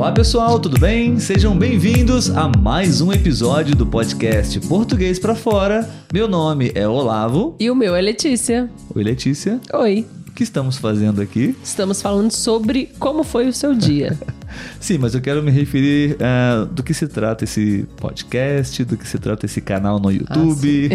Olá pessoal, tudo bem? Sejam bem-vindos a mais um episódio do podcast Português para Fora. Meu nome é Olavo. E o meu é Letícia. Oi, Letícia. Oi. O que estamos fazendo aqui? Estamos falando sobre como foi o seu dia. Sim, mas eu quero me referir uh, do que se trata esse podcast, do que se trata esse canal no YouTube,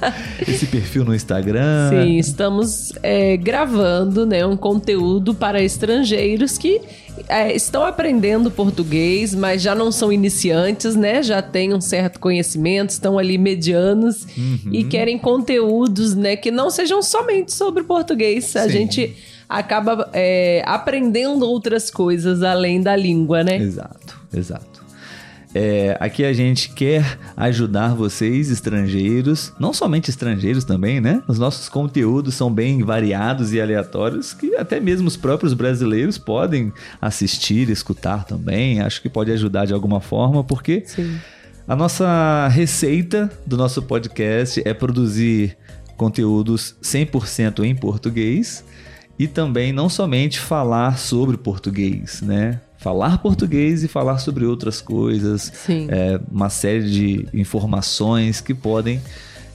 ah, esse perfil no Instagram. Sim, estamos é, gravando né, um conteúdo para estrangeiros que é, estão aprendendo português, mas já não são iniciantes, né? Já têm um certo conhecimento, estão ali medianos uhum. e querem conteúdos, né, que não sejam somente sobre português. Sim. A gente acaba é, aprendendo outras coisas além da língua, né? Exato, exato. É, aqui a gente quer ajudar vocês, estrangeiros, não somente estrangeiros também, né? Os nossos conteúdos são bem variados e aleatórios, que até mesmo os próprios brasileiros podem assistir, escutar também. Acho que pode ajudar de alguma forma, porque Sim. a nossa receita do nosso podcast é produzir conteúdos 100% em português e também não somente falar sobre português, né? Falar português e falar sobre outras coisas, é, uma série de informações que podem,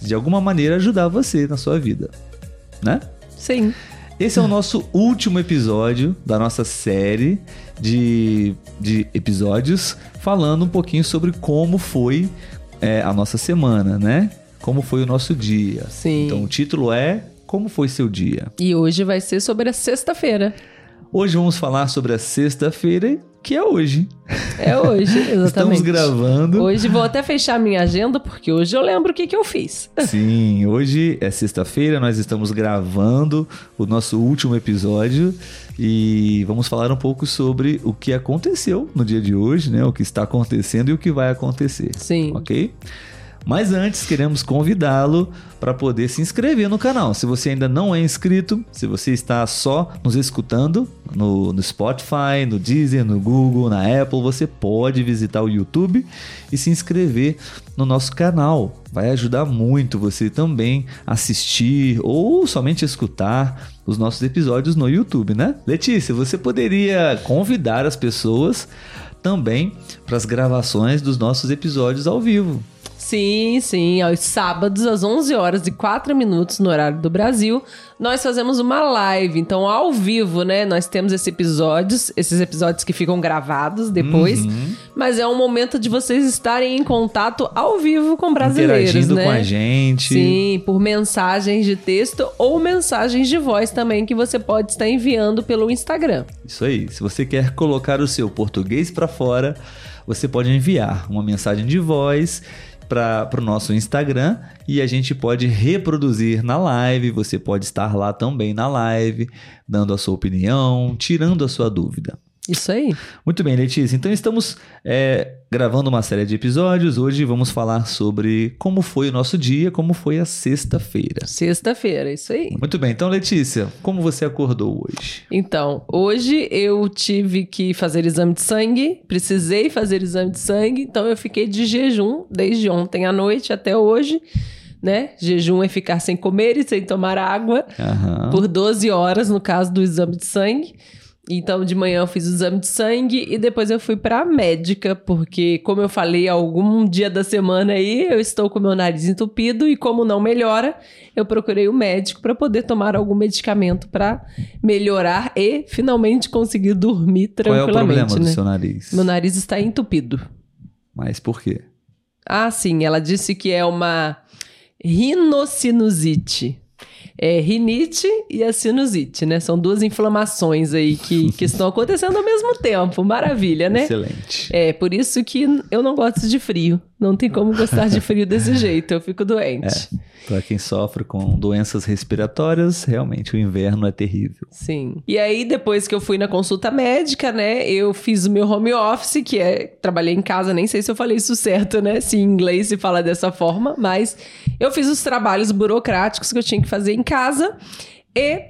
de alguma maneira, ajudar você na sua vida, né? Sim. Esse é o nosso último episódio da nossa série de, de episódios falando um pouquinho sobre como foi é, a nossa semana, né? Como foi o nosso dia. Sim. Então o título é como foi seu dia? E hoje vai ser sobre a sexta-feira. Hoje vamos falar sobre a sexta-feira, que é hoje. É hoje, exatamente. Estamos gravando. Hoje vou até fechar minha agenda, porque hoje eu lembro o que, que eu fiz. Sim, hoje é sexta-feira, nós estamos gravando o nosso último episódio e vamos falar um pouco sobre o que aconteceu no dia de hoje, né? O que está acontecendo e o que vai acontecer. Sim. Ok? Mas antes, queremos convidá-lo para poder se inscrever no canal. Se você ainda não é inscrito, se você está só nos escutando no, no, Spotify, no Deezer, no Google, na Apple, você pode visitar o YouTube e se inscrever no nosso canal. Vai ajudar muito você também assistir ou somente escutar os nossos episódios no YouTube, né? Letícia, você poderia convidar as pessoas também para as gravações dos nossos episódios ao vivo. Sim, sim. Aos sábados, às 11 horas e 4 minutos no horário do Brasil, nós fazemos uma live. Então, ao vivo, né? Nós temos esses episódios, esses episódios que ficam gravados depois. Uhum. Mas é um momento de vocês estarem em contato ao vivo com brasileiros, Interagindo né? com a gente. Sim, por mensagens de texto ou mensagens de voz também que você pode estar enviando pelo Instagram. Isso aí. Se você quer colocar o seu português para fora, você pode enviar uma mensagem de voz para o nosso Instagram e a gente pode reproduzir na live. Você pode estar lá também na live, dando a sua opinião, tirando a sua dúvida. Isso aí. Muito bem, Letícia. Então estamos é, gravando uma série de episódios. Hoje vamos falar sobre como foi o nosso dia, como foi a sexta-feira. Sexta-feira, isso aí. Muito bem. Então, Letícia, como você acordou hoje? Então, hoje eu tive que fazer exame de sangue, precisei fazer exame de sangue, então eu fiquei de jejum desde ontem à noite até hoje né? Jejum é ficar sem comer e sem tomar água uhum. por 12 horas, no caso do exame de sangue. Então, de manhã eu fiz o exame de sangue e depois eu fui pra médica, porque, como eu falei, algum dia da semana aí eu estou com meu nariz entupido e, como não melhora, eu procurei o médico para poder tomar algum medicamento para melhorar e finalmente conseguir dormir tranquilamente. Qual é o problema né? do seu nariz? Meu nariz está entupido. Mas por quê? Ah, sim, ela disse que é uma rinocinusite é, rinite e a sinusite, né? São duas inflamações aí que, que estão acontecendo ao mesmo tempo. Maravilha, né? Excelente. É, por isso que eu não gosto de frio. Não tem como gostar de frio desse jeito, eu fico doente. É, para quem sofre com doenças respiratórias, realmente o inverno é terrível. Sim. E aí, depois que eu fui na consulta médica, né, eu fiz o meu home office, que é. Trabalhei em casa, nem sei se eu falei isso certo, né? Se em inglês se fala dessa forma, mas eu fiz os trabalhos burocráticos que eu tinha que fazer em casa e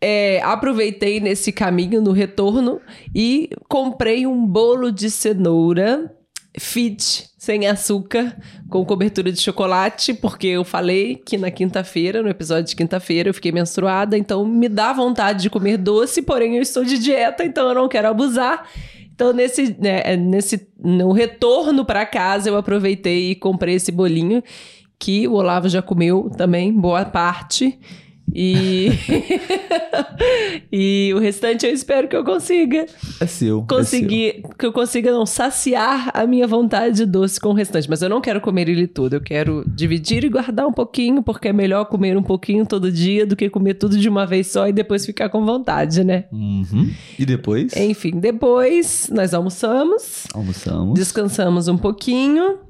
é, aproveitei nesse caminho no retorno e comprei um bolo de cenoura fit sem açúcar, com cobertura de chocolate, porque eu falei que na quinta-feira, no episódio de quinta-feira, eu fiquei menstruada, então me dá vontade de comer doce, porém eu estou de dieta, então eu não quero abusar. Então, nesse, né, nesse no retorno para casa, eu aproveitei e comprei esse bolinho que o Olavo já comeu também, boa parte. E e o restante eu espero que eu consiga. É seu. Conseguir, é seu. que eu consiga não saciar a minha vontade de doce com o restante, mas eu não quero comer ele tudo, eu quero dividir e guardar um pouquinho, porque é melhor comer um pouquinho todo dia do que comer tudo de uma vez só e depois ficar com vontade, né? Uhum. E depois? Enfim, depois nós almoçamos. Almoçamos. Descansamos um pouquinho.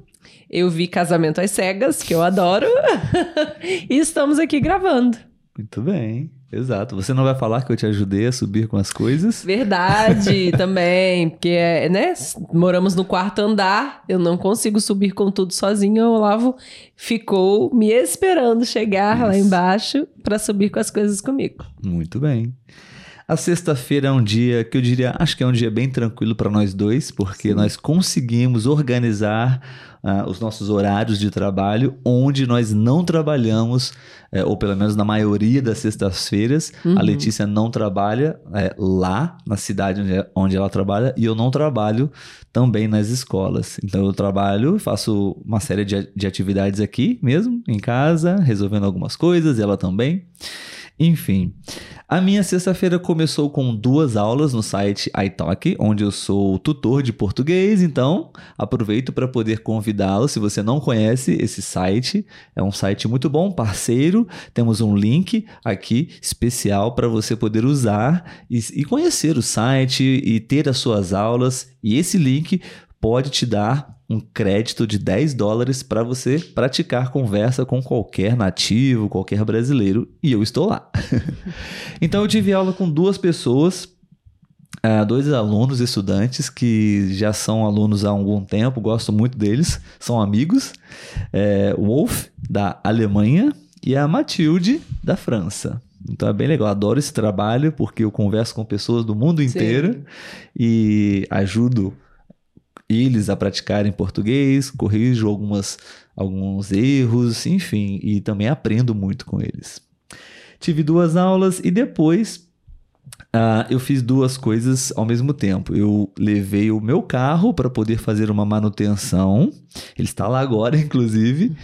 Eu vi Casamento às Cegas, que eu adoro. e estamos aqui gravando. Muito bem, exato. Você não vai falar que eu te ajudei a subir com as coisas? Verdade, também. Porque, né, moramos no quarto andar, eu não consigo subir com tudo sozinho. O Olavo ficou me esperando chegar Isso. lá embaixo para subir com as coisas comigo. Muito bem. A sexta-feira é um dia que eu diria, acho que é um dia bem tranquilo para nós dois, porque Sim. nós conseguimos organizar uh, os nossos horários de trabalho, onde nós não trabalhamos, é, ou pelo menos na maioria das sextas-feiras, uhum. a Letícia não trabalha é, lá na cidade onde, onde ela trabalha e eu não trabalho também nas escolas. Então eu trabalho, faço uma série de, de atividades aqui mesmo, em casa, resolvendo algumas coisas, e ela também. Enfim, a minha sexta-feira começou com duas aulas no site iTalk, onde eu sou tutor de português, então aproveito para poder convidá-lo. Se você não conhece esse site, é um site muito bom, parceiro. Temos um link aqui especial para você poder usar e, e conhecer o site e ter as suas aulas. E esse link pode te dar um crédito de 10 dólares para você praticar conversa com qualquer nativo, qualquer brasileiro, e eu estou lá. então eu tive aula com duas pessoas, uh, dois alunos estudantes que já são alunos há algum tempo, gosto muito deles, são amigos, é, Wolf, da Alemanha, e a Matilde, da França. Então é bem legal, adoro esse trabalho porque eu converso com pessoas do mundo inteiro Sim. e ajudo eles a praticarem português, corrijo algumas, alguns erros, enfim, e também aprendo muito com eles. Tive duas aulas e depois uh, eu fiz duas coisas ao mesmo tempo. Eu levei o meu carro para poder fazer uma manutenção, ele está lá agora, inclusive,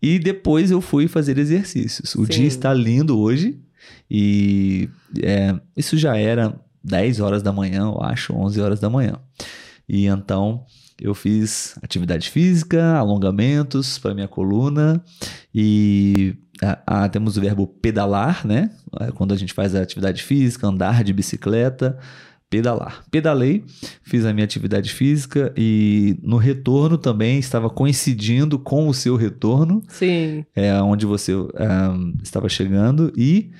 e depois eu fui fazer exercícios. O Sim. dia está lindo hoje e é, isso já era 10 horas da manhã, eu acho, 11 horas da manhã. E então eu fiz atividade física, alongamentos para minha coluna e ah, ah, temos o verbo pedalar, né? É quando a gente faz a atividade física, andar de bicicleta, pedalar. Pedalei, fiz a minha atividade física e no retorno também estava coincidindo com o seu retorno. Sim. É onde você um, ah, estava chegando e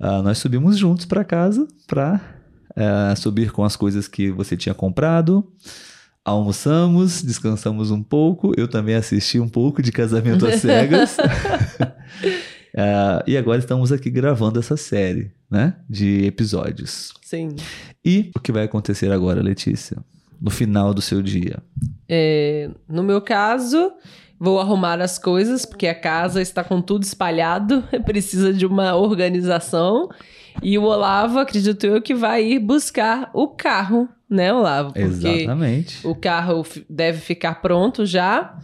uh, nós subimos juntos para casa para uh, subir com as coisas que você tinha comprado. Almoçamos, descansamos um pouco. Eu também assisti um pouco de Casamento às Cegas. uh, e agora estamos aqui gravando essa série, né? De episódios. Sim. E o que vai acontecer agora, Letícia? No final do seu dia? É, no meu caso, vou arrumar as coisas, porque a casa está com tudo espalhado, precisa de uma organização. E o Olavo, acredito eu, que vai ir buscar o carro, né, Olavo? Porque Exatamente. O carro deve ficar pronto já.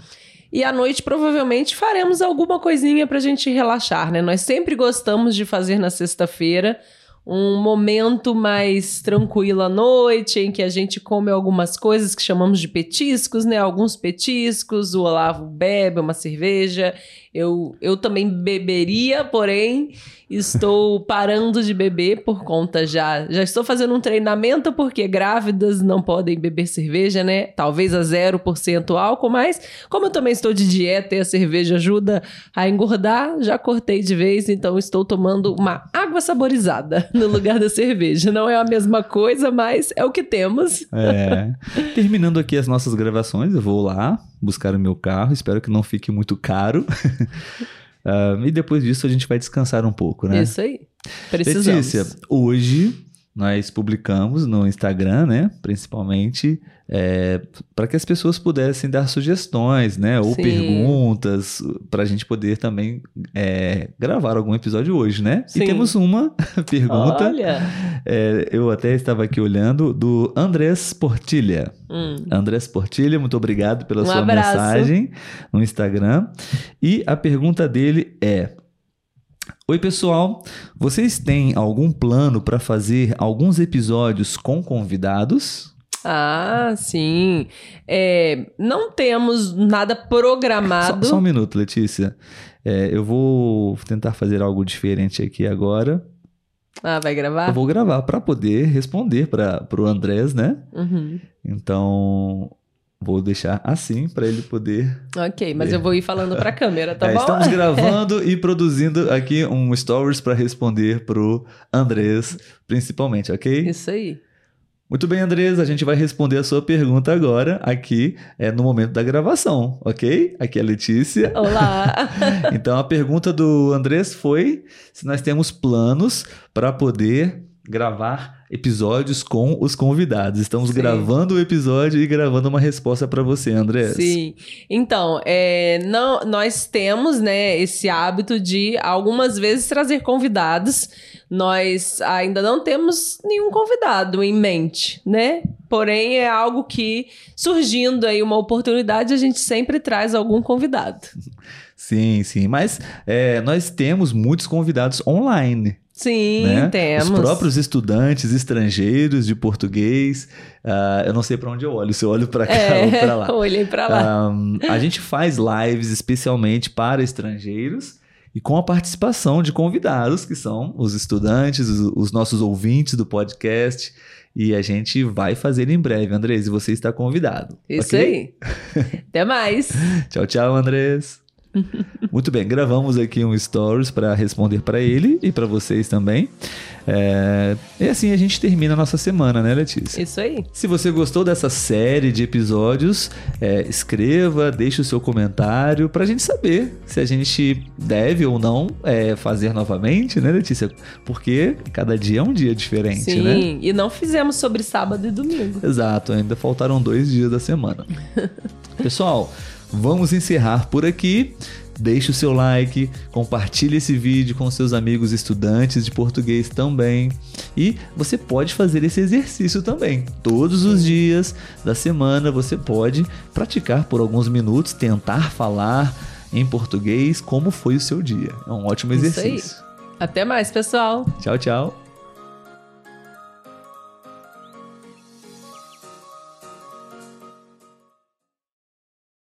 E à noite provavelmente faremos alguma coisinha pra gente relaxar, né? Nós sempre gostamos de fazer na sexta-feira um momento mais tranquilo à noite, em que a gente come algumas coisas que chamamos de petiscos, né? Alguns petiscos, o Olavo bebe uma cerveja. Eu, eu também beberia, porém Estou parando de beber por conta já. Já estou fazendo um treinamento porque grávidas não podem beber cerveja, né? Talvez a 0% álcool, mas como eu também estou de dieta e a cerveja ajuda a engordar, já cortei de vez, então estou tomando uma água saborizada no lugar da cerveja. Não é a mesma coisa, mas é o que temos. É. Terminando aqui as nossas gravações, eu vou lá buscar o meu carro, espero que não fique muito caro. Uh, e depois disso a gente vai descansar um pouco, né? Isso aí. Precisamos. Letícia, hoje nós publicamos no Instagram, né? Principalmente é, para que as pessoas pudessem dar sugestões, né? Ou Sim. perguntas para a gente poder também é, gravar algum episódio hoje, né? Sim. E temos uma pergunta, Olha. é, eu até estava aqui olhando, do Andrés Portilha. Hum. Andrés Portilha, muito obrigado pela Um sua abraço. mensagem no Instagram. E a pergunta dele é: Oi, pessoal, vocês têm algum plano para fazer alguns episódios com convidados? Ah, sim. É, não temos nada Só, programado. só um minuto, Letícia. É, eu vou tentar fazer algo diferente aqui agora. Ah, vai gravar? Eu vou gravar para poder responder para o Andrés, né? Uhum. Então, vou deixar assim para ele poder Ok, mas eu vou ir falando pra câmera, tá É, bom? Estamos gravando e produzindo aqui um stories para responder pro Andrés, principalmente, ok? Isso aí. Muito bem, Andrés, a gente vai responder a sua pergunta agora, aqui, é, no momento da gravação, ok? Aqui é a Letícia. Olá. Então, a pergunta do Andrés foi se nós temos planos para poder gravar episódios com os convidados. Estamos Sim. gravando o episódio e gravando uma resposta para você, Andrés. Sim. Então, é, não, nós temos né, esse hábito de algumas vezes trazer convidados. Nós ainda não temos nenhum convidado em mente, né? Porém, é algo que, surgindo aí uma oportunidade, a gente sempre traz algum convidado. Sim, sim. Mas é, nós temos muitos convidados online. Sim, né? temos. Os próprios estudantes estrangeiros de português. ah, eu não sei para onde eu olho, se eu olho para cá ou para lá. É, olhei pra lá. Ahm, a gente faz lives especialmente para estrangeiros e com a participação de convidados, que são os estudantes, os, os nossos ouvintes do podcast. E a gente vai fazer em breve, Andrés, e você está convidado. Isso ok? aí. Até mais. Tchau, tchau, Andrés. Muito bem, gravamos aqui um stories para responder para ele e para vocês também. É, E assim a gente termina a nossa semana, né, Letícia? Isso aí. Se você gostou dessa série de episódios, é, escreva, deixe o seu comentário pra gente saber se a gente deve ou não é, fazer novamente, né, Letícia? Porque cada dia é um dia diferente, Sim, né? e não fizemos sobre sábado e domingo. Exato, ainda faltaram dois dias da semana. Pessoal, vamos encerrar por aqui. Deixe o seu like, compartilhe esse vídeo com seus amigos estudantes de português também. E você pode fazer esse exercício também. Todos os dias da semana você pode praticar por alguns minutos, tentar falar em português como foi o seu dia. É um ótimo exercício. Até mais, pessoal. Tchau, tchau.